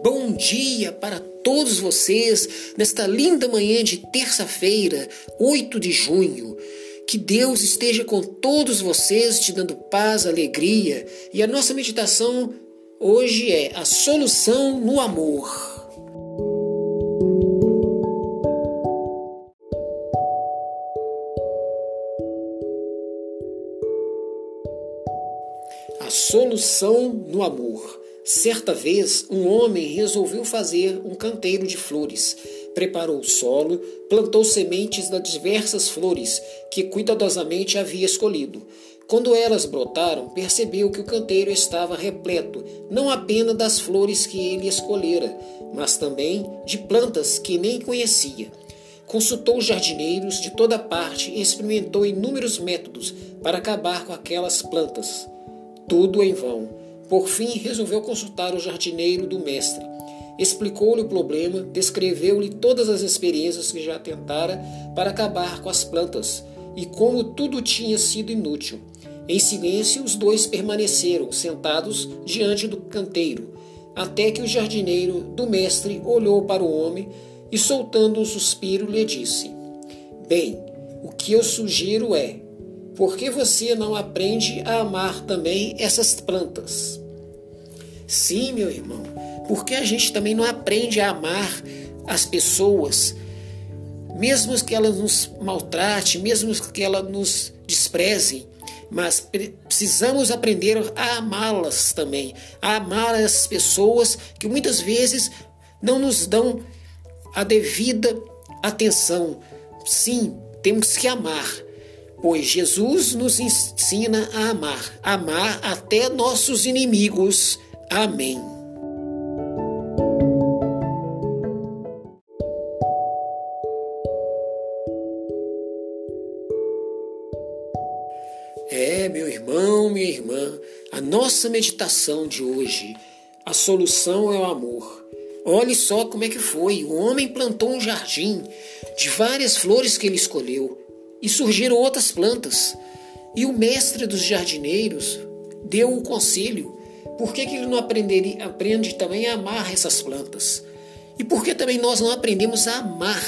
Bom dia para todos vocês nesta linda manhã de terça-feira, 8 de junho. Que Deus esteja com todos vocês, te dando paz, alegria. E a nossa meditação hoje é a solução no amor. A solução no amor. Certa vez, um homem resolveu fazer um canteiro de flores. Preparou o solo, plantou sementes das diversas flores que cuidadosamente havia escolhido. Quando elas brotaram, percebeu que o canteiro estava repleto não apenas das flores que ele escolhera, mas também de plantas que nem conhecia. Consultou jardineiros de toda parte e experimentou inúmeros métodos para acabar com aquelas plantas. Tudo em vão por fim, resolveu consultar o jardineiro do mestre. Explicou-lhe o problema, descreveu-lhe todas as experiências que já tentara para acabar com as plantas e como tudo tinha sido inútil. Em silêncio, os dois permaneceram sentados diante do canteiro, até que o jardineiro do mestre olhou para o homem e, soltando um suspiro, lhe disse: Bem, o que eu sugiro é: por que você não aprende a amar também essas plantas? Sim, meu irmão, porque a gente também não aprende a amar as pessoas, mesmo que elas nos maltrate, mesmo que elas nos desprezem, mas precisamos aprender a amá-las também, a amar as pessoas que muitas vezes não nos dão a devida atenção. Sim, temos que amar, pois Jesus nos ensina a amar, amar até nossos inimigos Amém. É, meu irmão, minha irmã, a nossa meditação de hoje, a solução é o amor. Olhe só como é que foi. O homem plantou um jardim de várias flores que ele escolheu e surgiram outras plantas. E o mestre dos jardineiros deu o um conselho por que, que ele não aprenderia, aprende também a amar essas plantas? E por que também nós não aprendemos a amar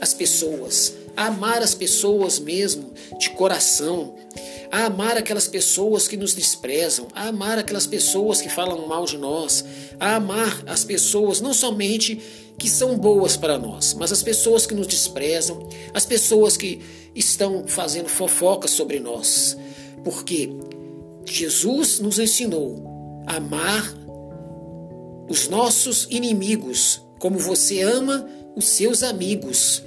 as pessoas? A amar as pessoas mesmo, de coração, a amar aquelas pessoas que nos desprezam, a amar aquelas pessoas que falam mal de nós, a amar as pessoas não somente que são boas para nós, mas as pessoas que nos desprezam, as pessoas que estão fazendo fofoca sobre nós. Porque Jesus nos ensinou a amar os nossos inimigos como você ama os seus amigos.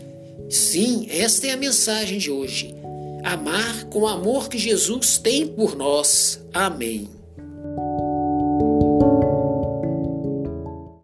Sim, esta é a mensagem de hoje. Amar com o amor que Jesus tem por nós. Amém.